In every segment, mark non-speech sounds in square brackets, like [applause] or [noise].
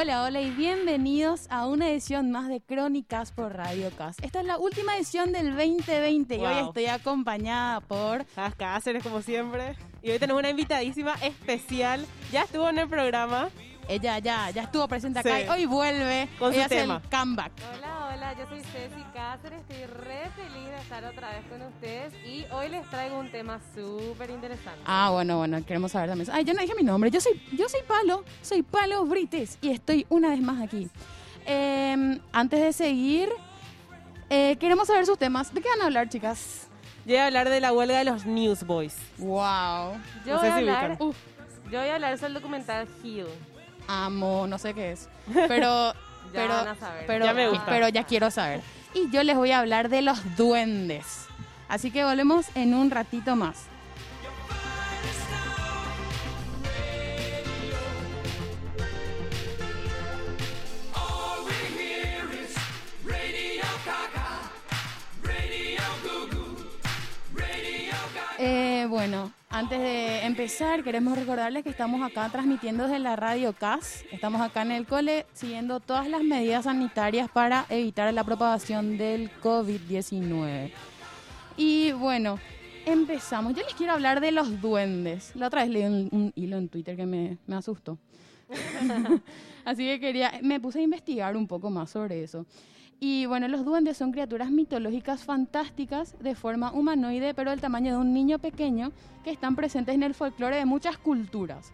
Hola, hola y bienvenidos a una edición más de Crónicas por Radio Cas. Esta es la última edición del 2020 y hoy estoy acompañada por... Sabes Cáceres, como siempre. Y hoy tenemos una invitadísima especial. Ya estuvo en el programa. Ella ya, ya estuvo presente acá Sí. y hoy vuelve. Con su Ella hace tema. el comeback. Hola, yo soy Ceci Cáceres, estoy re feliz de estar otra vez con ustedes y hoy les traigo un tema súper interesante. Ah, bueno, bueno, queremos saber también. Ay, yo no dije mi nombre. Yo soy, yo soy Palo, soy Palo Brites y estoy una vez más aquí. Eh, antes de seguir, eh, queremos saber sus temas. ¿De qué van a hablar, chicas? Yo voy a hablar de la huelga de los Newsboys. Wow. yo, no voy sé a si hablar, yo voy a hablar sobre el documental Hill. Amo, no sé qué es. Pero, Ya pero, van a saber. pero, Ya me gusta. pero ya quiero saber. Y yo les voy a hablar de los duendes. Así que volvemos en un ratito más. Eh, bueno, antes de empezar, queremos recordarles que estamos acá transmitiendo desde la radio CAS. Estamos acá en el cole siguiendo todas las medidas sanitarias para evitar la propagación del COVID-19. Y bueno, empezamos. Yo les quiero hablar de los duendes. La otra vez leí un, hilo en Twitter que me, me asustó. [laughs] Así que quería, me puse a investigar un poco más sobre eso. Y bueno, los duendes son criaturas mitológicas fantásticas de forma humanoide, pero del tamaño de un niño pequeño, que están presentes en el folclore de muchas culturas.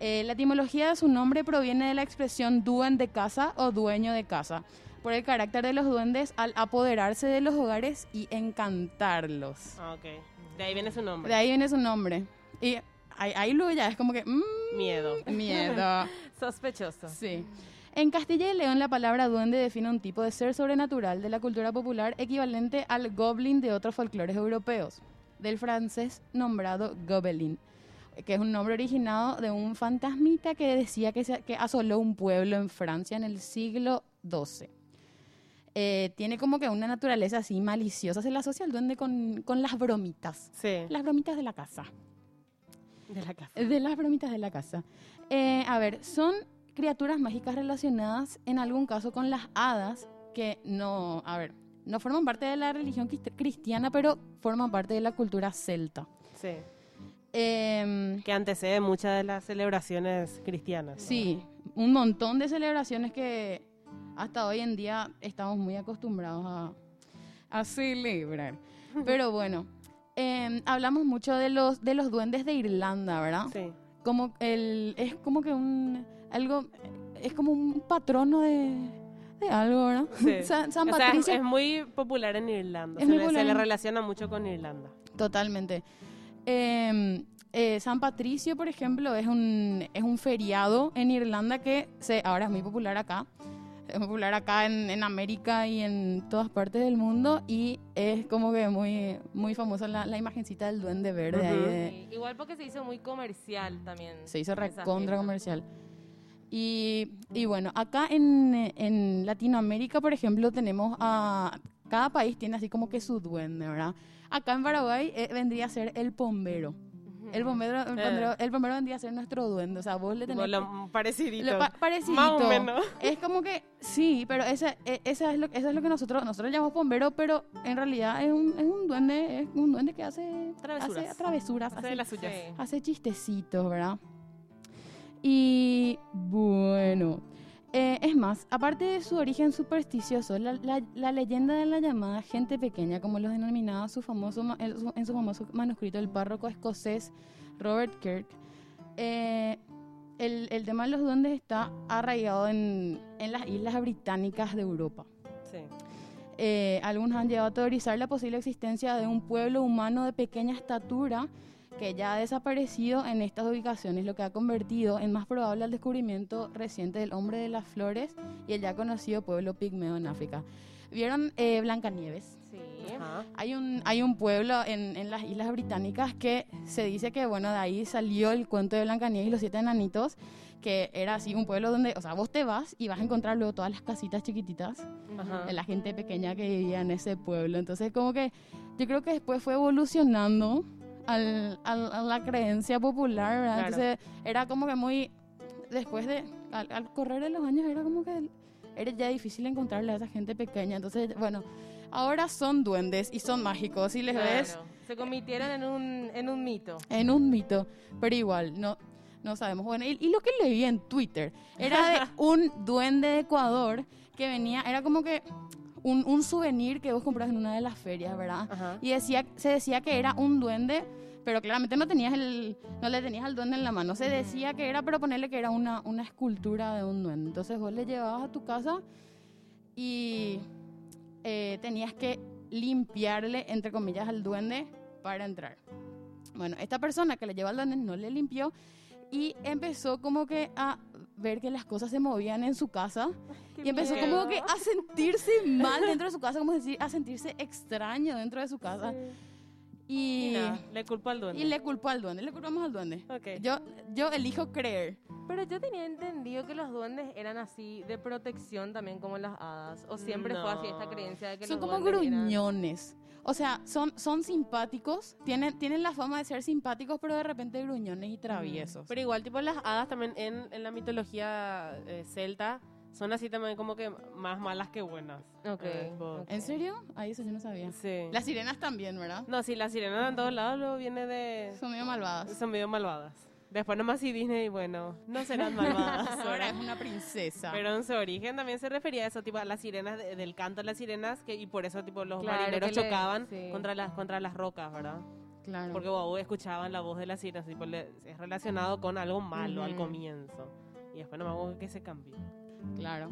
Eh, la etimología de su nombre proviene de la expresión duen de casa o dueño de casa, por el carácter de los duendes al apoderarse de los hogares y encantarlos. Ah, ok. De ahí viene su nombre. De ahí viene su nombre. Y ahí, ahí luego ya es como que... mm, Miedo. miedo. [laughs] Sospechoso. Sí. En Castilla y León la palabra duende define un tipo de ser sobrenatural de la cultura popular equivalente al goblin de otros folclores europeos, del francés nombrado gobelin, que es un nombre originado de un fantasmita que decía que, se- que asoló un pueblo en Francia en el siglo XII. Eh, tiene como que una naturaleza así maliciosa, se le asocia al duende con, con las bromitas, Sí. las bromitas de la casa. De la casa. De las bromitas de la casa. Eh, a ver, son criaturas mágicas relacionadas en algún caso con las hadas que no, a ver, no forman parte de la religión crist- cristiana, pero forman parte de la cultura celta. Sí. Em, Que antecede muchas de las celebraciones cristianas. ¿no? sí, un montón de celebraciones que hasta hoy en día estamos muy acostumbrados a, a celebrar. [laughs] Pero bueno, em, hablamos mucho de los, de los duendes de Irlanda, ¿verdad? Sí. como el es como que un algo es como un patrono de, de algo ¿verdad? Sí. [laughs] San, San O sea, es, Patricio es muy popular en Irlanda. Es se, le, se popular le relaciona mucho con Irlanda. totalmente Eh, eh, San Patricio por ejemplo es un es un feriado en Irlanda que se ahora es muy popular acá es muy popular acá en, en América y en todas partes del mundo y es como que muy muy famosa la, la imagencita del duende verde ahí Ujú. de, Sí, Igual porque se hizo muy comercial también. Se hizo recontra fiesta. comercial. Y, y bueno, acá en, en Latinoamérica, por ejemplo, tenemos a... Cada país tiene así como que su duende, ¿verdad? Acá en Paraguay eh, vendría a ser el pombero. El bombero, el, Eh. bombero, el bombero vendría a ser nuestro duende. O sea, vos le tenés... Lo parecidito. lo pa- parecidito. Más o menos. Es como que, sí, pero ese, e- esa es lo, eso es lo que nosotros, nosotros llamamos bombero, pero en realidad es un, es un duende, es un duende que hace Travesuras. Hace travesuras, Hace las suyas. Hace chistecitos, ¿verdad? Y bueno, eh, es más, aparte de su origen supersticioso, la, la- la leyenda de la llamada gente pequeña, como los denominaba su famoso, en su- en su famoso manuscrito el párroco escocés Robert Kirk, eh, el, el tema de los duendes está arraigado en, en las islas británicas de Europa. Sí. Eh, algunos han llegado a teorizar la posible existencia de un pueblo humano de pequeña estatura que ya ha desaparecido en estas ubicaciones, lo que ha convertido en más probable el descubrimiento reciente del hombre de las flores y el ya conocido pueblo pigmeo en África. ¿Vieron eh, Blancanieves? Sí. Ajá. Hay un, hay un pueblo en, en las Islas Británicas que se dice que, bueno, de ahí salió el cuento de Blancanieves y los siete enanitos, que era así un pueblo donde, o sea, vos te vas y vas a encontrar luego todas las casitas chiquititas Ajá. de la gente pequeña que vivía en ese pueblo. Entonces, como que yo creo que después fue evolucionando al, al- a la creencia popular, ¿verdad? Claro. Entonces, era como que muy, después de, al, al correr de los años era como que era ya difícil encontrarle a esa gente pequeña. Entonces, bueno, ahora son duendes y son mágicos y les ves Se convirtieron en un, en un mito. en un mito, pero igual, no, no sabemos. Bueno, y, y lo que leí en Twitter era de [laughs] un duende de Ecuador que venía, era como que un, un souvenir que vos compras en una de las ferias, ¿verdad? Ajá. Y decía, se decía que era un duende, pero claramente no tenías el, no le tenías al duende en la mano. Se decía que era, pero ponerle que era una, una escultura de un duende. Entonces vos le llevabas a tu casa y eh, tenías que limpiarle, entre comillas, al duende para entrar. Bueno, esta persona que le lleva al duende no le limpió y empezó como que a ver que las cosas se movían en su casa y empezó miedo. como que a sentirse mal dentro de su casa, como decir, a sentirse extraño dentro de su casa. Y Y, nada, le culpo al duende. y le culpó al duende, le culpamos al duende. Ok. Yo, yo elijo creer. Pero yo tenía entendido que los duendes eran así de protección también como las hadas. O siempre fue así esta No. creencia de que Son los como duendes eran- gruñones. O sea, son, son simpáticos, tienen, tienen la fama de ser simpáticos, pero de repente gruñones y traviesos. Pero igual, tipo, las hadas también en, en la mitología eh, celta son así también como que más malas que buenas. Ok, Eh, tipo, ok. ¿En serio? Ahí eso yo no sabía. Sí. Las sirenas también, ¿verdad? No, sí, las sirenas en todos lados luego viene de... Son medio malvadas. Son medio malvadas. Después nomás sí Disney, bueno, no serán malvadas. [laughs] Ahora es una princesa. Pero en su origen también se refería a eso, tipo a las sirenas, de- del canto de las sirenas, que, y por eso tipo los Claro, marineros que le- chocaban sí. contra, las, contra las rocas, ¿verdad? claro. Porque wow, escuchaban la voz de las sirenas, tipo, le- es relacionado con algo malo al Ujú. comienzo. Y después nomás hubo que se cambió. Claro.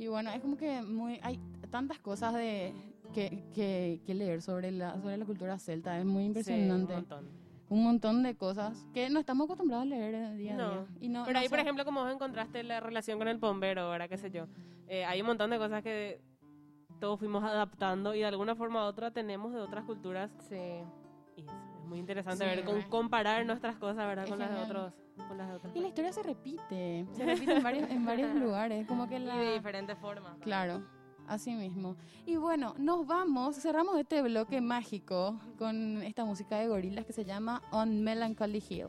Y bueno, es como que muy hay tantas cosas de que, que, que leer sobre la, sobre la cultura celta. Es muy impresionante. Sí, un montón. Un montón de cosas que no estamos acostumbrados a leer eh, día a No. día. Y no, Pero no ahí, por ejemplo, como vos encontraste la relación con el bombero, ¿verdad? ¿Qué sé yo? Eh, hay un montón de cosas que todos fuimos adaptando y de alguna forma u otra tenemos de otras culturas. Sí. Y eso, es muy interesante Sí, ver, con, comparar nuestras cosas, ¿verdad? Con las, de otros, con las de otros. Y la historia se repite. Se repite en varios, en varios [laughs] lugares. Como que Y de la... diferentes formas. Claro, así mismo. Y bueno, nos vamos, cerramos este bloque mágico con esta música de gorilas que se llama On Melancholy Hill.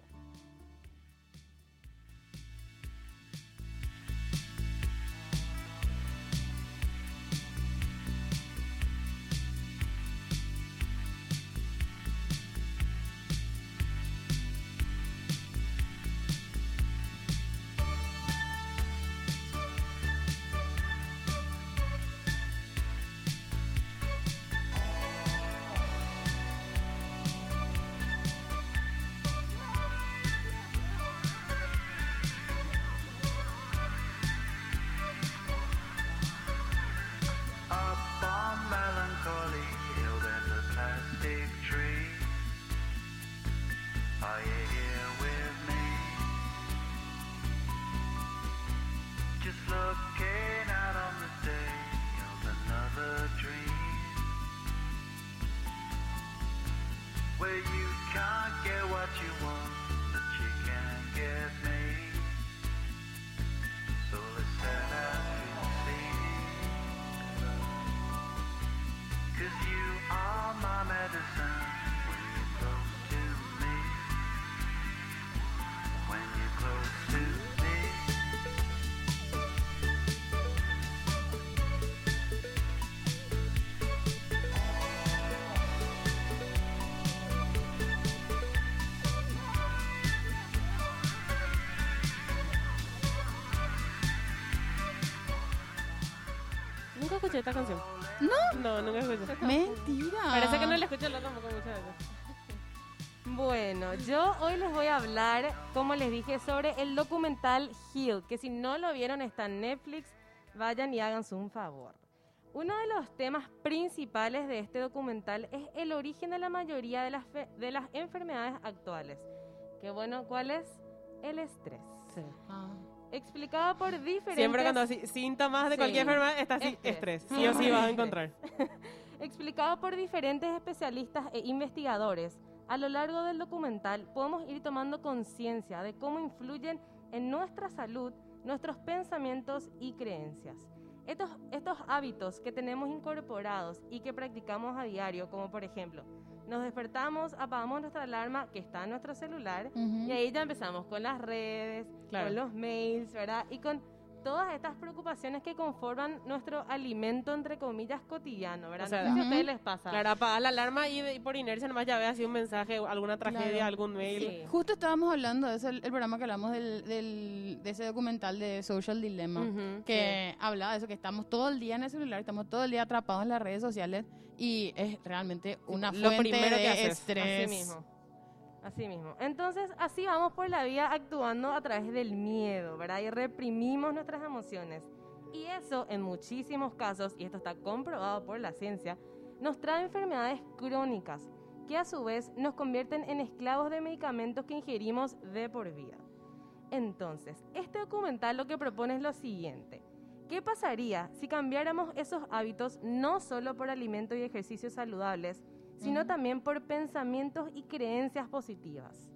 Escuché esta canción. ¿No? No, nunca escuché. Mentira. Parece que no la escuché yo tampoco muchas veces. Bueno, yo hoy les voy a hablar, como les dije, sobre el documental Hill, que si no lo vieron está en Netflix, vayan y háganse un favor. Uno de los temas principales de este documental es el origen de la mayoría de las, fe- de las enfermedades actuales. Que bueno, ¿cuál es? El estrés. Ah. Explicado por diferentes... Siempre cuando así, síntomas de Sí. cualquier enfermedad está así, Estrés. estrés. Sí o sí vas a Estrés. encontrar. [laughs] Explicado por diferentes especialistas e investigadores, a lo largo del documental podemos ir tomando conciencia de cómo influyen en nuestra salud nuestros pensamientos y creencias. Estos, estos hábitos que tenemos incorporados y que practicamos a diario, como por ejemplo Nos despertamos, apagamos nuestra alarma que está en nuestro celular Ujú. y ahí ya empezamos con las redes, Claro. con los mails, ¿verdad? Y con todas estas preocupaciones que conforman nuestro alimento, entre comillas, cotidiano, ¿verdad? O sea, no sé si a Ujú. ustedes les pasa. Claro, apagar la alarma y, y por inercia nomás ya ve así un mensaje, alguna tragedia, Claro. algún mail. Sí. Justo estábamos hablando de eso, el, el programa que hablamos del, del- de ese documental de Social Dilemma, que hablaba de eso, que estamos todo el día en el celular, estamos todo el día atrapados en las redes sociales y es realmente una lo fuente primero de que haces. estrés. Así mismo. Así mismo. Entonces, así vamos por la vida actuando a través del miedo, ¿verdad? Y reprimimos nuestras emociones. Y eso, en muchísimos casos, y esto está comprobado por la ciencia, nos trae enfermedades crónicas, que a su vez nos convierten en esclavos de medicamentos que ingerimos de por vida. Entonces, este documental lo que propone es lo siguiente. ¿Qué pasaría si cambiáramos esos hábitos no solo por alimentos y ejercicios saludables, sino también por pensamientos y creencias positivas?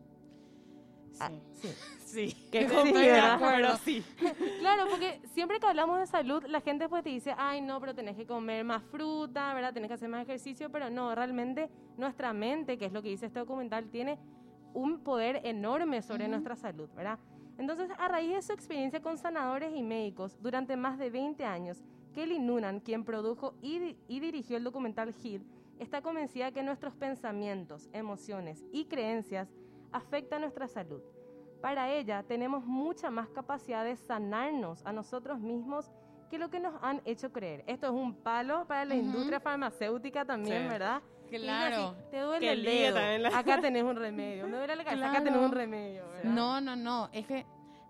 Ah, Sí. sí. [laughs] Sí, que Sí, sí. [laughs] Claro, porque siempre que hablamos de salud, la gente pues te dice, ay no, pero tenés que comer más fruta, ¿verdad? Tenés que hacer más ejercicio, pero no, realmente nuestra mente, que es lo que dice este documental, tiene un poder enorme sobre nuestra salud, ¿verdad? Entonces, a raíz de su experiencia con sanadores y médicos durante más de 20 años, Kelly Noonan, quien produjo y, di- y dirigió el documental Heal, está convencida que nuestros pensamientos, emociones y creencias afectan nuestra salud. Para ella tenemos mucha más capacidad de sanarnos a nosotros mismos que lo que nos han hecho creer. Esto es un palo para la Ujú. industria farmacéutica también, Sí. ¿verdad? Claro. así, te duele el dedo, la- acá [laughs] tenés un remedio. Me duele la cabeza, acá tenés un remedio. ¿verdad? No, no, no, es que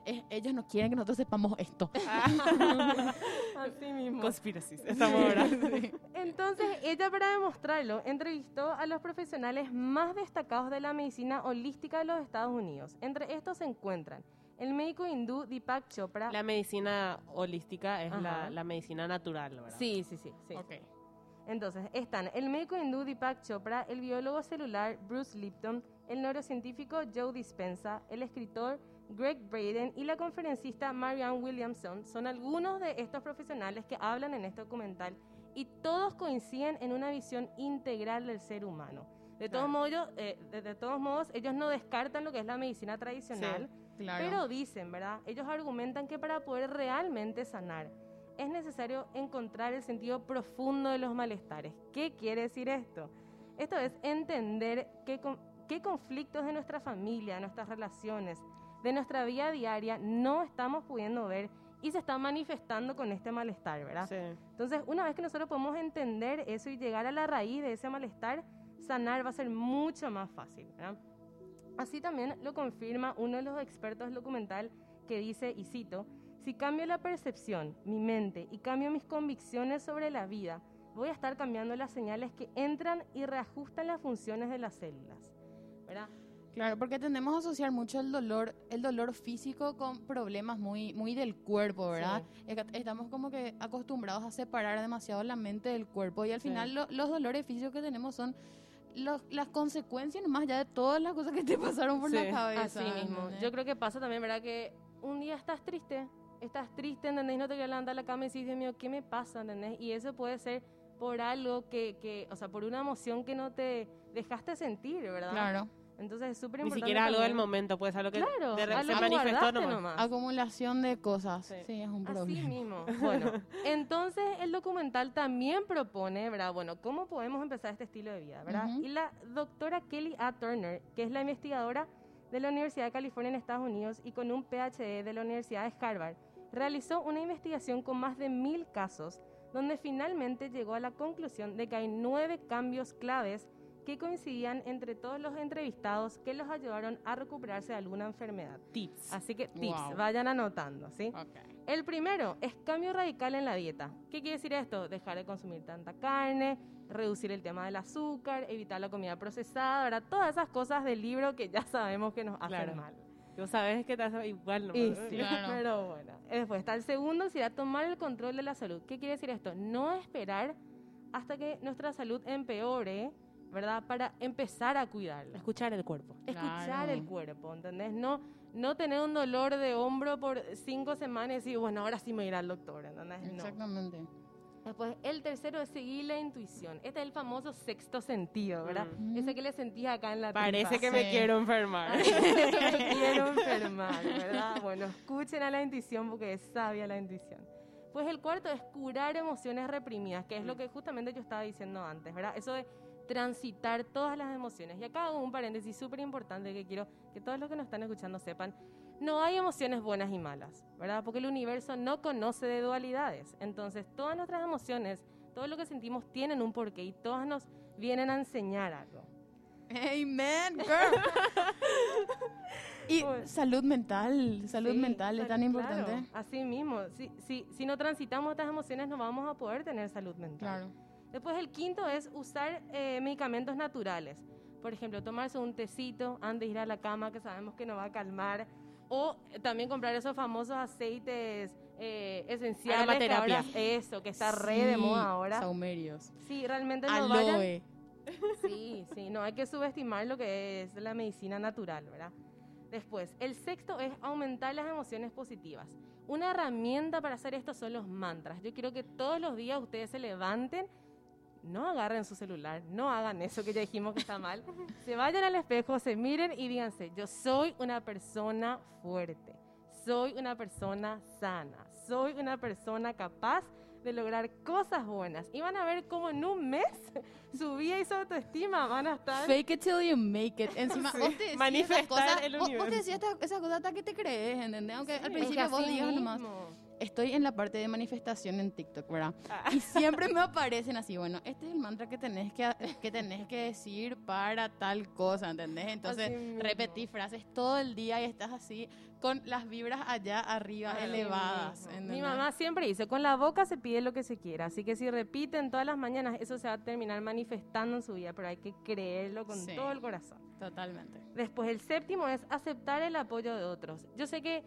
es- ellos no quieren que nosotros sepamos esto. [laughs] Así mismo. Conspiracies, estamos ahora. [laughs] Entonces, ella para demostrarlo, entrevistó a los profesionales más destacados de la medicina holística de los Estados Unidos. Entre estos se encuentran el médico hindú Deepak Chopra. La medicina holística es la, la medicina natural, ¿verdad? Sí, sí, sí. sí. Ok. Entonces, están el médico hindú Deepak Chopra, el biólogo celular Bruce Lipton, el neurocientífico Joe Dispenza, el escritor Greg Braden y la conferencista Marianne Williamson son algunos de estos profesionales que hablan en este documental y todos coinciden en una visión integral del ser humano. De todos, modos, eh, de, de todos modos, ellos no descartan lo que es la medicina tradicional, Claro. pero dicen, ¿verdad? Ellos argumentan que para poder realmente sanar es necesario encontrar el sentido profundo de los malestares. ¿Qué quiere decir esto? Esto es entender qué, con- qué conflictos de nuestra familia, de nuestras relaciones, de nuestra vida diaria no estamos pudiendo ver y se están manifestando con este malestar, ¿verdad? Sí. Entonces, una vez que nosotros podemos entender eso y llegar a la raíz de ese malestar, sanar va a ser mucho más fácil. ¿verdad? Así también lo confirma uno de los expertos documental que dice, y cito, si cambio la percepción, mi mente y cambio mis convicciones sobre la vida, voy a estar cambiando las señales que entran y reajustan las funciones de las células. ¿verdad? Claro, porque tendemos a asociar mucho el dolor, el dolor físico con problemas muy, muy del cuerpo, ¿verdad? Que Estamos como que acostumbrados a separar demasiado la mente del cuerpo y al Sí. final lo- los dolores físicos que tenemos son los- las consecuencias nomás ya de todas las cosas que te [laughs] pasaron por Sí. la cabeza. Así mismo. Yo creo que pasa también, ¿verdad? Que un día estás triste, estás triste, ¿entendés? No te quieres levantar la cama y decís, Dios mío, ¿qué me pasa? ¿entendés? Y eso puede ser por algo que, que, o sea, por una emoción que no te dejaste sentir, ¿verdad? Claro. Entonces es súper Ni importante. siquiera algo del también- momento, pues algo que Claro, de algo se manifestó nomás. nomás. Acumulación de cosas. Sí. Sí, es un Así problema. mismo. [laughs] Bueno, entonces el documental también propone, ¿verdad? Bueno, ¿cómo podemos empezar este estilo de vida, verdad? Ujú. Y la doctora Kelly A. Turner, que es la investigadora de la Universidad de California en Estados Unidos y con un PhD de la Universidad de Harvard, realizó una investigación con más de mil casos, donde finalmente llegó a la conclusión de que hay nueve cambios claves que coincidían entre todos los entrevistados que los ayudaron a recuperarse de alguna enfermedad. Tips. Así que tips, Wow. vayan anotando, ¿sí? Ok. El primero es cambio radical en la dieta. ¿Qué quiere decir esto? Dejar de consumir tanta carne, reducir el tema del azúcar, evitar la comida procesada, ¿verdad? Todas esas cosas del libro que ya sabemos que nos hacen Claro. mal. Tú sabes que te hace igual, ¿no? Y [laughs] sí, Claro. pero bueno. Después está el segundo, será tomar el control de la salud. ¿Qué quiere decir esto? No esperar hasta que nuestra salud empeore, ¿verdad? Para empezar a cuidarla. Escuchar el cuerpo. Escuchar Claro. el cuerpo, ¿entendés? No, no tener un dolor de hombro por cinco semanas y bueno, ahora sí me irá al doctor, ¿entendés? No. Después, el tercero es seguir la intuición. Este es el famoso sexto sentido, ¿verdad? Mm. Ese que le sentís acá en la Parece tripa. que me Sí. quiero enfermar. [laughs] me quiero enfermar, ¿verdad? Bueno, escuchen a la intuición porque es sabia la intuición. Pues el cuarto es curar emociones reprimidas, que es lo que justamente yo estaba diciendo antes, ¿verdad? Eso de transitar todas las emociones. Y acá hago un paréntesis súper importante que quiero que todos los que nos están escuchando sepan. No hay emociones buenas y malas, ¿verdad? Porque el universo no conoce de dualidades. Entonces, todas nuestras emociones, todo lo que sentimos tienen un porqué y todas nos vienen a enseñar algo. Amen, girl. y salud mental, salud Sí, mental es tan claro, importante. así mismo, si, si, si no transitamos estas emociones no vamos a poder tener salud mental. Claro. Después el quinto es usar eh, medicamentos naturales. Por ejemplo, tomarse un tecito antes de ir a la cama que sabemos que nos va a calmar. O eh, también comprar esos famosos aceites eh, esenciales. que Aromaterapia. ahora- eso, que está re de moda ahora. Saumerios. Sí, realmente no. Aloe. Sí, sí, no hay que subestimar lo que es la medicina natural, ¿verdad? Después, el sexto es aumentar las emociones positivas. Una herramienta para hacer esto son los mantras. Yo quiero que todos los días ustedes se levanten, no agarren su celular, no hagan eso que ya dijimos que está mal. [laughs] Se vayan al espejo, se miren y díganse, yo soy una persona fuerte, soy una persona sana, soy una persona capaz de lograr cosas buenas. Y van a ver cómo en un mes [laughs] su vida y su autoestima van a estar... Fake it till you make it. Encima, [laughs] vos te decís esas cosas, el vos, vos te hasta que te crees, ¿entendés? Aunque al Es que principio vos digas nomás. mismo. Estoy en la parte de manifestación en TikTok, ¿verdad? Ah. Y siempre me aparecen así, bueno, este es el mantra que tenés que, que tenés que decir para tal cosa, ¿entendés? Entonces, repetís frases todo el día y estás así con las vibras allá arriba Así elevadas. Mi mamá siempre dice, con la boca se pide lo que se quiera, así que si repiten todas las mañanas, eso se va a terminar manifestando en su vida, pero hay que creerlo con Sí. todo el corazón. Totalmente. Después, el séptimo es aceptar el apoyo de otros. Yo sé que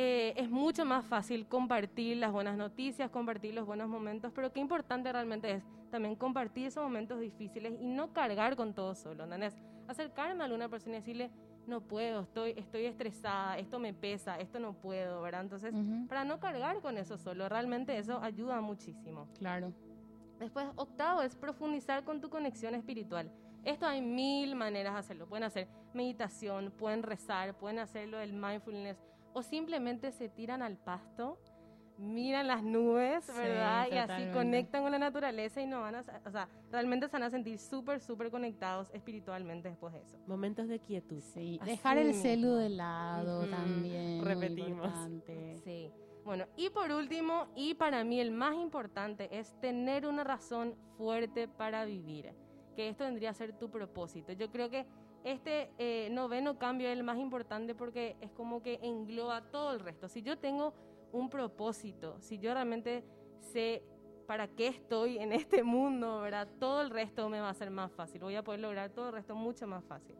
eh, es mucho más fácil compartir las buenas noticias, compartir los buenos momentos, pero qué importante realmente es también compartir esos momentos difíciles y no cargar con todo solo, ¿entendés? Acercarme a alguna persona y decirle, no puedo, estoy, estoy estresada, esto me pesa, esto no puedo, ¿verdad? Entonces, Ujú, para no cargar con eso solo, realmente eso ayuda muchísimo. Claro. Después, octavo es profundizar con tu conexión espiritual. Esto hay mil maneras de hacerlo. Pueden hacer meditación, pueden rezar, pueden hacerlo del mindfulness o simplemente se tiran al pasto, miran las nubes, Sí, ¿verdad? y así conectan con la naturaleza y no van a, o sea, realmente se van a sentir súper, súper conectados espiritualmente después de eso. Momentos de quietud. Sí, Así dejar el celu de lado también. repetimos. importante. Sí. Bueno, y por último, y para mí el más importante, es tener una razón fuerte para vivir. Que esto vendría a ser tu propósito. Yo creo que este eh, noveno cambio es el más importante porque es como que engloba todo el resto. Si yo tengo un propósito, si yo realmente sé para qué estoy en este mundo, ¿verdad? Todo el resto me va a ser más fácil. Voy a poder lograr todo el resto mucho más fácil.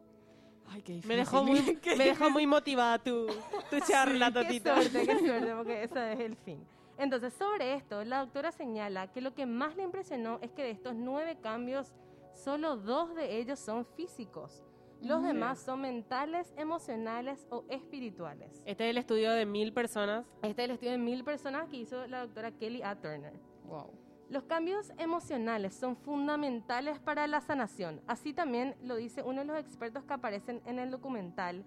Ay, qué difícil. Me dejó muy, [laughs] me dejó muy motivada tu, tu charla, Qué Totito. suerte, qué [laughs] suerte, porque ese es el fin. Entonces, sobre esto, la doctora señala que lo que más le impresionó es que de estos nueve cambios, solo dos de ellos son físicos. Los demás son mentales, emocionales o espirituales. Este es el estudio de mil personas. Este es el estudio de mil personas que hizo la doctora Kelly A. Turner. Wow. Los cambios emocionales son fundamentales para la sanación. Así también lo dice uno de los expertos que aparecen en el documental.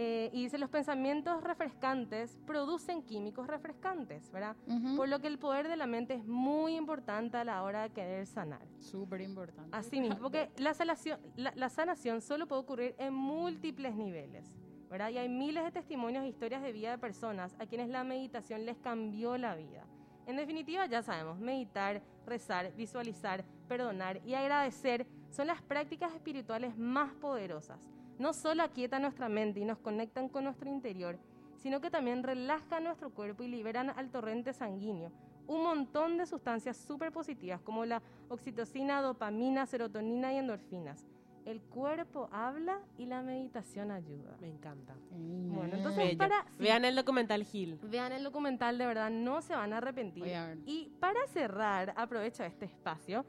Eh, y dice, los pensamientos refrescantes producen químicos refrescantes, ¿verdad? Por lo que el poder de la mente es muy importante a la hora de querer sanar. Súper importante. Así mismo, porque [laughs] la sanación, la, la sanación solo puede ocurrir en múltiples niveles, ¿verdad? Y hay miles de testimonios e historias de vida de personas a quienes la meditación les cambió la vida. En definitiva, ya sabemos, meditar, rezar, visualizar, perdonar y agradecer son las prácticas espirituales más poderosas. No solo aquietan nuestra mente y nos conectan con nuestro interior, sino que también relajan nuestro cuerpo y liberan al torrente sanguíneo un montón de sustancias súper positivas como la oxitocina, dopamina, serotonina y endorfinas. El cuerpo habla y la meditación ayuda. Me encanta. Bueno, entonces Bello. para... sí, Vean el documental Gil. Vean el documental, de verdad, no se van a arrepentir. Voy a ver. Y para cerrar, aprovecho este espacio.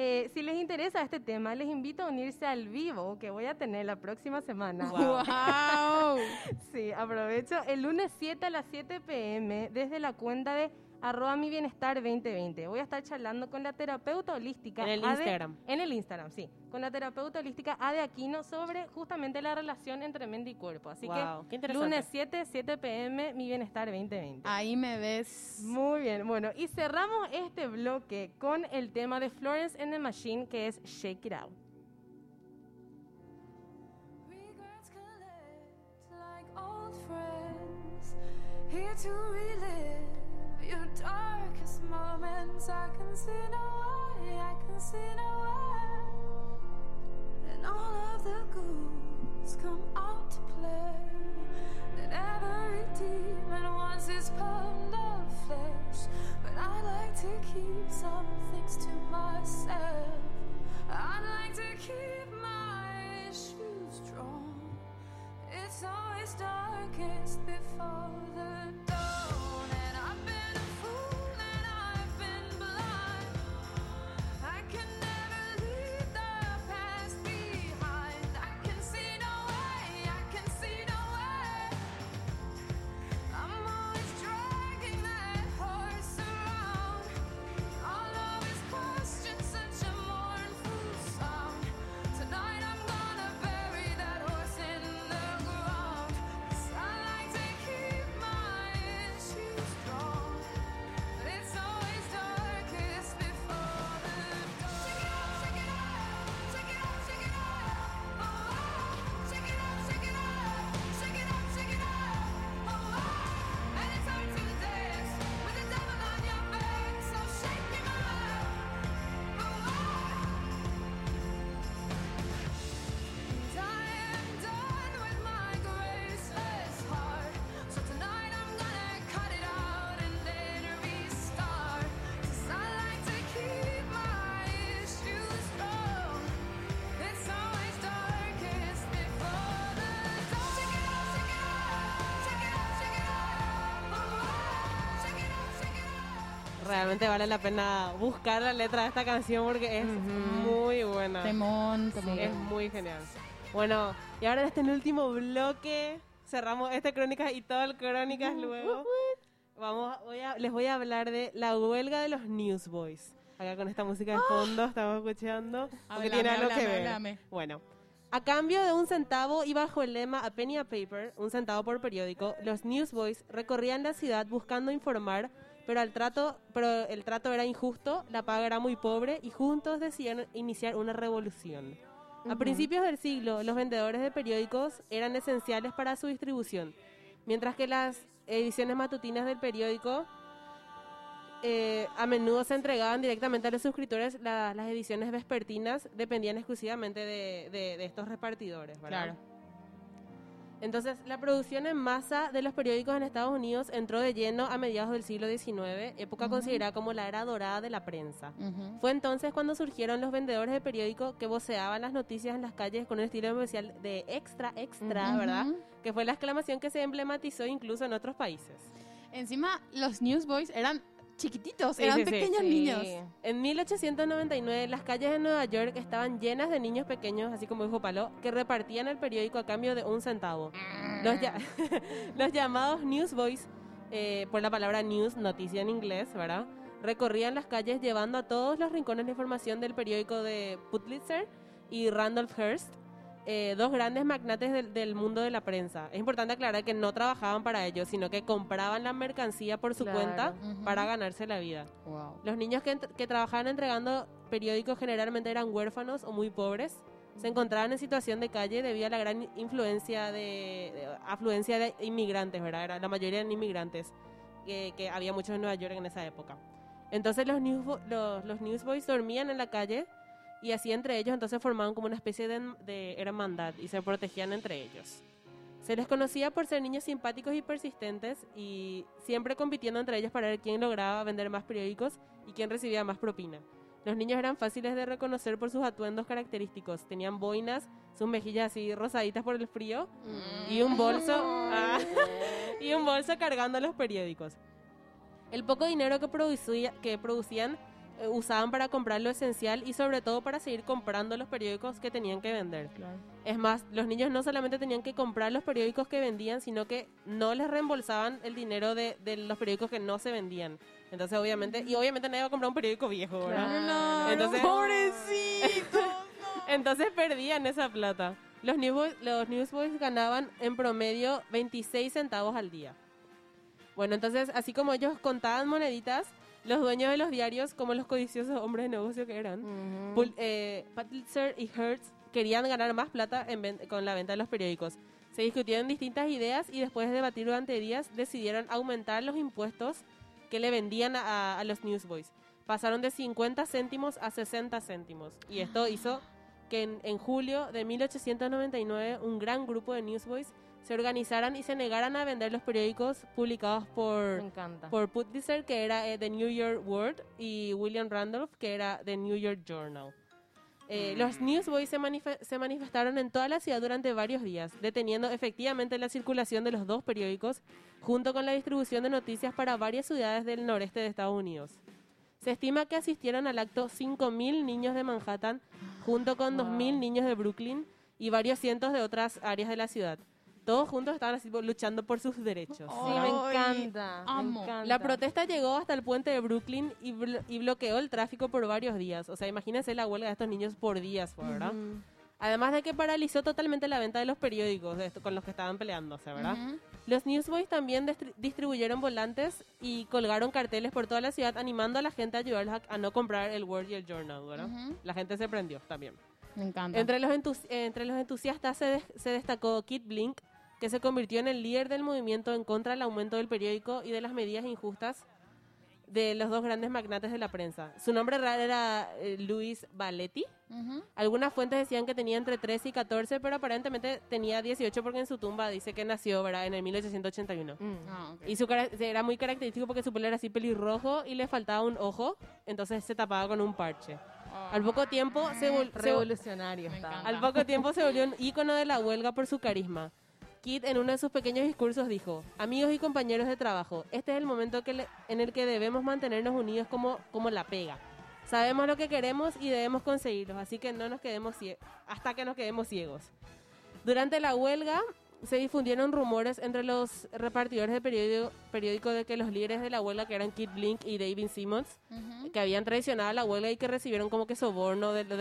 Eh, si les interesa este tema, les invito a unirse al vivo que voy a tener la próxima semana. Wow. [laughs] Sí, aprovecho. El lunes 7 a las 7 pm, desde la cuenta de arroba mi bienestar 2020. Voy a estar charlando con la terapeuta holística. En el Ade- Instagram. En el Instagram, sí. Con la terapeuta holística Ade Aquino sobre justamente la relación entre mente y cuerpo. Así Wow, que lunes 7, 7 pm, mi bienestar 2020. Ahí me ves. Muy bien, bueno, y cerramos este bloque con el tema de Florence and the Machine que es Shake It Out. Regrets collect like old friends, here to relive moments. I can see no way, I can see no way, and all of the ghouls come out to play. That every demon wants his pound of flesh, but I like to keep some things to myself. I'd like to keep my shoes strong. It's always darkest before the Realmente vale la pena buscar la letra de esta canción porque es muy buena. Temón, temón. Es muy genial. Bueno, y ahora en este último bloque cerramos este Crónicas y todo el Crónicas luego. Vamos, voy a- les voy a hablar de la huelga de los Newsboys. Acá con esta música de fondo estamos escuchando. porque Háblame, tiene algo que háblame, ver. háblame. Bueno, a cambio de un centavo y bajo el lema A Penny a Paper, un centavo por periódico, los Newsboys recorrían la ciudad buscando informar, pero, al trato, pero el trato era injusto, la paga era muy pobre y juntos decidieron iniciar una revolución. A principios del siglo, los vendedores de periódicos eran esenciales para su distribución, mientras que las ediciones matutinas del periódico eh, a menudo se entregaban directamente a los suscriptores, la- las ediciones vespertinas dependían exclusivamente de, de- de estos repartidores, ¿verdad? Claro. Entonces, la producción en masa de los periódicos en Estados Unidos entró de lleno a mediados del siglo XIX, época considerada como la era dorada de la prensa. Fue entonces cuando surgieron los vendedores de periódico que voceaban las noticias en las calles con un estilo especial de extra, extra. ¿verdad? Que fue la exclamación que se emblematizó incluso en otros países. Encima, los Newsboys eran chiquititos, Sí, eran sí, pequeños Sí. niños. En 1899 las calles de Nueva York estaban llenas de niños pequeños, así como dijo Palo, que repartían el periódico a cambio de un centavo. Los, ya- [laughs] los llamados newsboys, eh, por la palabra news, noticia en inglés, ¿verdad? Recorrían las calles llevando a todos los rincones la información del periódico de Pulitzer y Randolph Hearst, eh, dos grandes magnates del, del mundo de la prensa. Es importante aclarar que no trabajaban para ellos, sino que compraban la mercancía por su Claro. cuenta Ujú. para ganarse la vida. Wow. Los niños que, que trabajaban entregando periódicos generalmente eran huérfanos o muy pobres. Se encontraban en situación de calle debido a la gran influencia de, de- afluencia de inmigrantes, ¿verdad? Era, la mayoría eran inmigrantes, que, que había muchos en Nueva York en esa época. Entonces los, newsbo- los, los newsboys dormían en la calle y así entre ellos entonces formaban como una especie de, de hermandad y se protegían entre ellos. Se les conocía por ser niños simpáticos y persistentes y siempre compitiendo entre ellos para ver quién lograba vender más periódicos y quién recibía más propina. Los niños eran fáciles de reconocer por sus atuendos característicos. Tenían boinas, sus mejillas así rosaditas por el frío y un bolso [laughs] ah, y un bolso cargando los periódicos. El poco dinero que, producía- que producían eh, usaban para comprar lo esencial y sobre todo para seguir comprando los periódicos que tenían que vender. Es más, los niños no solamente tenían que comprar los periódicos que vendían, sino que no les reembolsaban el dinero de, de los periódicos que no se vendían. Entonces, obviamente, y obviamente nadie va a comprar un periódico viejo, ¿verdad? Claro, Entonces- pobrecito. [laughs] Entonces perdían esa plata. Los newsboys, los newsboys ganaban en promedio 26 centavos al día. Bueno, entonces, así como ellos contaban moneditas, los dueños de los diarios, como los codiciosos hombres de negocio que eran, Ujú. Pul- eh, Pulitzer y Hertz querían ganar más plata en con la venta de los periódicos. Se discutieron distintas ideas y después de debatir durante días decidieron aumentar los impuestos que le vendían a, a los newsboys. Pasaron de 50 céntimos a 60 céntimos. Y esto hizo que en, en julio de 1899 un gran grupo de newsboys se organizaran y se negaran a vender los periódicos publicados por por Pulitzer, que era eh, The New York World, y William Randolph, que era The New York Journal. Eh, Los newsboys se, se manifestaron en toda la ciudad durante varios días, deteniendo efectivamente la circulación de los dos periódicos, junto con la distribución de noticias para varias ciudades del noreste de Estados Unidos. Se estima que asistieron al acto 5.000 niños de Manhattan, junto con 2.000 niños de Brooklyn y varios cientos de otras áreas de la ciudad. Todos juntos estaban así luchando por sus derechos. Sí, me encanta. me amo. encanta. La protesta llegó hasta el puente de Brooklyn y, blo- y bloqueó el tráfico por varios días. O sea, imagínense la huelga de estos niños por días, ¿verdad? Ujú. Además de que paralizó totalmente la venta de los periódicos de esto- con los que estaban peleándose, ¿verdad? Ujú. Los Newsboys también distri- distribuyeron volantes y colgaron carteles por toda la ciudad animando a la gente a ayudarlos a, a no comprar el World y el Journal, ¿verdad? Ujú. La gente se prendió también. Me encanta. Entre los, entre los entusiastas se, des- se destacó Kit Blink, que se convirtió en el líder del movimiento en contra del aumento del periódico y de las medidas injustas de los dos grandes magnates de la prensa. Su nombre real era eh, Luis Valetti. Ujú. Algunas fuentes decían que tenía entre 13 y 14, pero aparentemente tenía 18 porque en su tumba dice que nació ¿verdad? en el 1881. Mm. Ah, ok. Y su cara era muy característico porque su pelo era así pelirrojo y le faltaba un ojo, entonces se tapaba con un parche. Al poco tiempo se, se, Revolucionario al poco tiempo se volvió un ícono de la huelga por su carisma. Kit en uno de sus pequeños discursos dijo, amigos y compañeros de trabajo, este es el momento que le- en el que debemos mantenernos unidos como, como la pega. Sabemos lo que queremos y debemos conseguirlo, así que no nos quedemos hasta que nos quedemos ciegos. Durante la huelga se difundieron rumores entre los repartidores de periódico, periódico de que los líderes de la huelga, que eran Kit Blink y David Simmons, Ujú. que habían traicionado la huelga y que recibieron como que soborno de, de,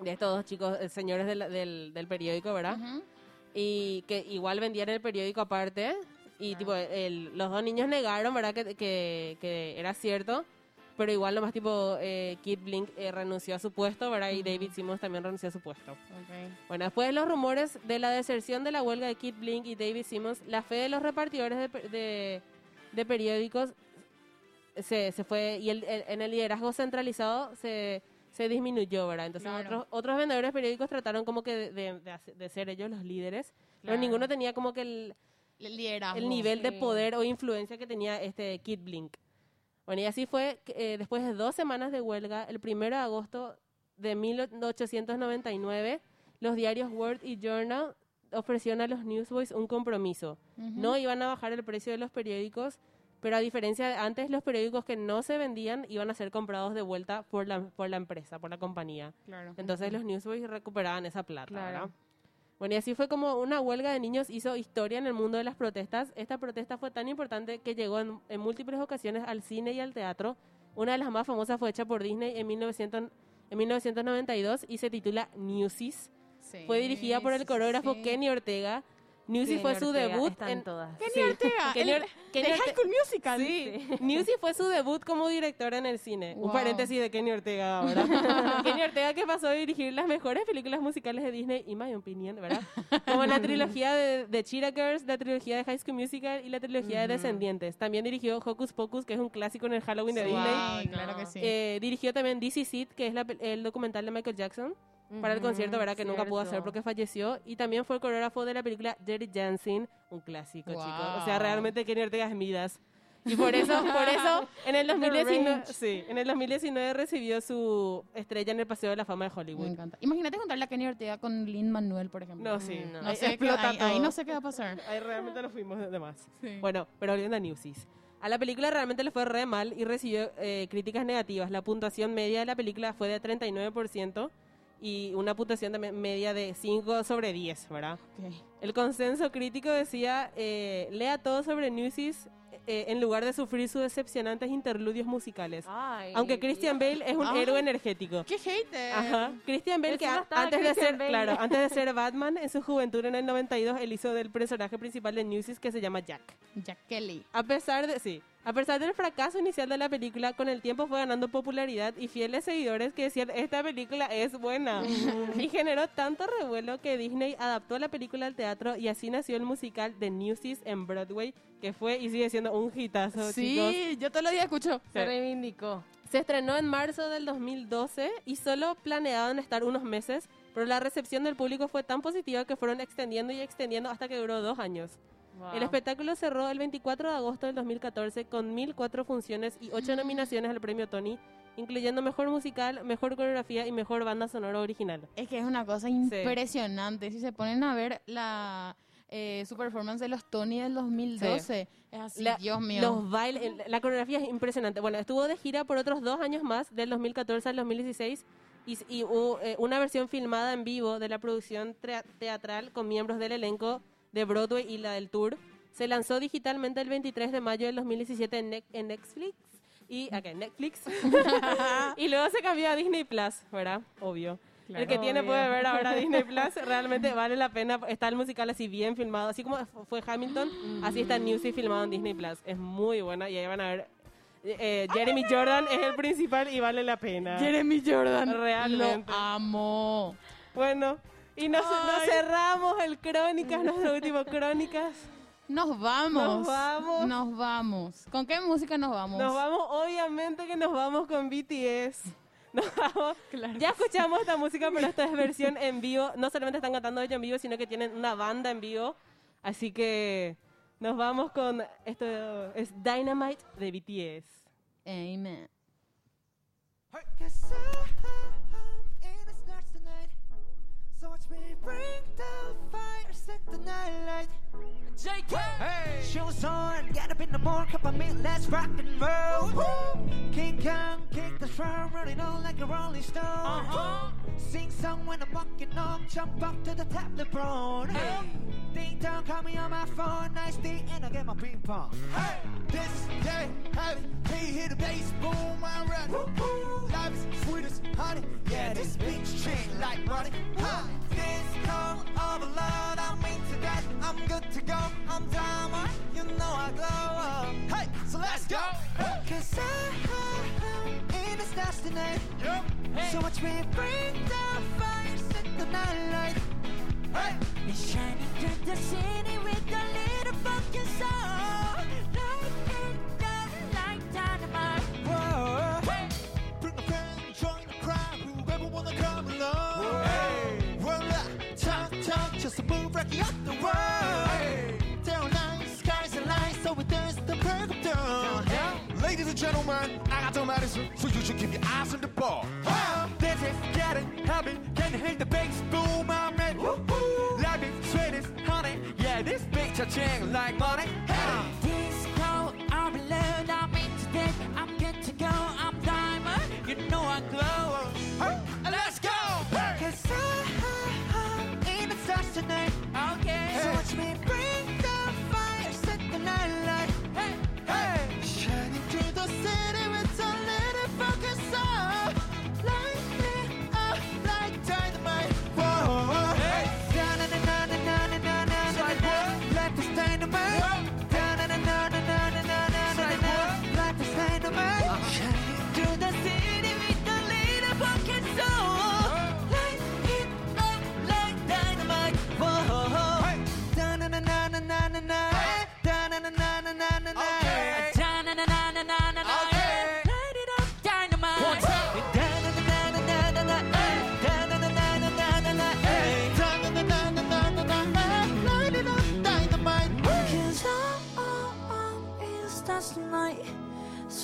de estos dos chicos, eh, señores del, del, del periódico, ¿verdad? Ujú. Y que igual vendían el periódico aparte. Y tipo, el- los dos niños negaron, ¿verdad? Que, que, que era cierto. Pero igual nomás tipo, eh, Kid Blink eh, renunció a su puesto, ¿verdad? Y David Simmons también renunció a su puesto. Ok. Bueno, después de los rumores de la deserción de la huelga de Kid Blink y David Simmons, la fe de los repartidores de, de- de periódicos se, se fue y el, el- en el liderazgo centralizado se, se disminuyó, ¿verdad? Entonces Claro. otros, otros vendedores de periódicos trataron como que de, ser ellos los líderes, pero ninguno tenía como que el, El liderazgo. el nivel de poder o influencia que tenía este Kid Blink. Bueno, y así fue, eh, después de dos semanas de huelga, el 1 de agosto de 1899, los diarios Word y Journal ofrecieron a los Newsboys un compromiso. No iban a bajar el precio de los periódicos, pero a diferencia de antes, los periódicos que no se vendían iban a ser comprados de vuelta por la, por la empresa, por la compañía. Claro. Entonces los Newsboys recuperaban esa plata, Claro. ¿verdad? Bueno, y así fue como una huelga de niños hizo historia en el mundo de las protestas. Esta protesta fue tan importante que llegó en, en múltiples ocasiones al cine y al teatro. Una de las más famosas fue hecha por Disney en, 1900 en 1992 y se titula Newsies. Sí, Fue dirigida por el coreógrafo sí. Kenny Ortega. Kenny fue su Ortega, debut están en... todas. Kenny Ortega. Kenny el- Or- Kenny de Orte- High School Musical. Sí, [laughs] Newsy fue su debut como directora en el cine. Un Wow. paréntesis de Kenny Ortega ahora. [laughs] Kenny Ortega que pasó a dirigir las mejores películas musicales de Disney, y my opinion, ¿verdad? Como la trilogía de, de Cheetah Girls, la trilogía de High School Musical y la trilogía de Descendientes. También dirigió Hocus Pocus, que es un clásico en el Halloween de Wow, Disney. claro que sí. Eh, dirigió también DC Seed, que es la pe- el documental de Michael Jackson, para el concierto, ¿verdad? Que nunca pudo hacer cierto. porque falleció. Y también fue el coreógrafo de la película Dirty Dancing, un clásico, Wow. chicos. O sea, realmente Kenny Ortega es Midas. [laughs] Y por eso, por eso, [laughs] en el 2019, range. sí, en el 2019 recibió su estrella en el Paseo de la Fama de Me Hollywood. encanta. Imagínate contarle a Kenny Ortega con Lin Manuel, por ejemplo. No, sí. No No ahí sé qué, explota ahí, ahí todo. no sé qué va a pasar. Ahí realmente nos fuimos de más. Sí. Bueno, pero volviendo a Newsies. A la película realmente le fue re mal y recibió eh, críticas negativas. La puntuación media de la película fue de 39% y una puntuación de me- media de 5 sobre 10, ¿verdad? Ok. El consenso crítico decía, eh, lea todo sobre Newsies eh, en lugar de sufrir sus decepcionantes interludios musicales. Ay, Aunque Christian Bale es un Ah. héroe energético. ¡Qué hater! Ajá. Christian Bale, que Encima estaba antes de Christian ser, Bale. claro, antes de ser [laughs] Batman, en su juventud en el 92, él hizo del personaje principal de Newsies que se llama Jack. Jack Kelly. A pesar de, sí, a pesar del fracaso inicial de la película, con el tiempo fue ganando popularidad y fieles seguidores que decían esta película es buena. y generó tanto revuelo que Disney adaptó la película al teatro y así nació el musical de Newsies en Broadway, que fue y sigue siendo un hitazo, chicos. Sí, yo todos los días escucho. Se reivindicó. Se estrenó en marzo del 2012 y solo planeaban estar unos meses, pero la recepción del público fue tan positiva que fueron extendiendo y extendiendo hasta que duró dos años. Wow. El espectáculo cerró el 24 de agosto del 2014 con 1.004 funciones y 8 nominaciones al premio Tony, incluyendo Mejor Musical, Mejor Coreografía y Mejor Banda Sonora Original. Es que es una cosa impresionante. Si se ponen a ver la eh, su performance de los Tony del 2012, es así, La- Dios mío. Los bailes, la coreografía es impresionante. Bueno, estuvo de gira por otros dos años más, del 2014 al 2016, y, y hubo eh, una versión filmada en vivo de la producción teatral con miembros del elenco de Broadway y la del tour. Se lanzó digitalmente el 23 de mayo del 2017 en, en Netflix. Y, ok, Netflix. [laughs] y luego se cambió a Disney Plus, ¿verdad? Obvio. el que tiene puede ver ahora Disney [laughs] Plus. Realmente vale la pena. Está el musical así bien filmado. Así como fue Hamilton, así está Newsy filmado en Disney Plus. Es muy buena y ahí van a ver. eh, Jeremy Jordan es el principal y vale la pena. Jeremy Jordan. Realmente. Lo amo. Bueno, y nos, nos cerramos el Crónicas, nuestro último Crónicas. Nos vamos. Nos vamos. Nos vamos. ¿Con qué música nos vamos? Nos vamos, obviamente que nos vamos con BTS. Nos [laughs] vamos. Ya escuchamos esta música, pero esta es versión en vivo. No solamente están cantando ellos en vivo, sino que tienen una banda en vivo. Así que nos vamos con esto es Dynamite de BTS. Amen. Cause get up in the morning, cup of milk, let's rock and roll. King Kong, kick the drum, running on like a rolling stone. Uh-huh. Sing song when I'm walking on, jump up to the top, LeBron. Hey! Ding dong, call me on my phone, nice day, and I get my ping pong. Hey, this is day heavy. He hit the bass, boom, I'm ready. Life is sweet as honey. Yeah, this bitch chain like money. Huh. In the stars tonight. Yup. So watch me bring the fire, set the night light. Hey, It's shining through the city with a little fucking soul. Light it up like dynamite. Whoa. bring a friend, join the crowd. Whoever wanna come along. Hey, roll up, talk, talk, just a move rocky up the world. Got the medicine, so you should keep your eyes on the ball. Wow, this is getting heavy. Can hear the bass boom? I'm ready. Life is sweet as honey. Yeah, this bitch a chain like money.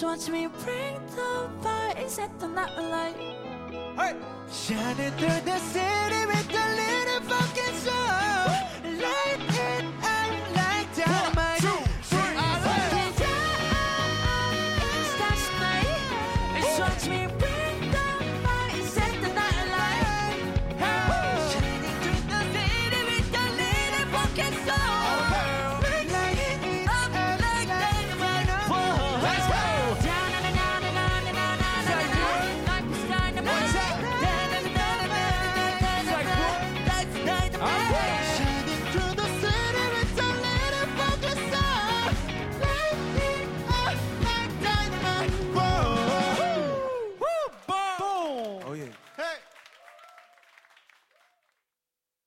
Watch me bring the fire, set the night light. Hey. Shining through the city with a little fucking soul. Oh.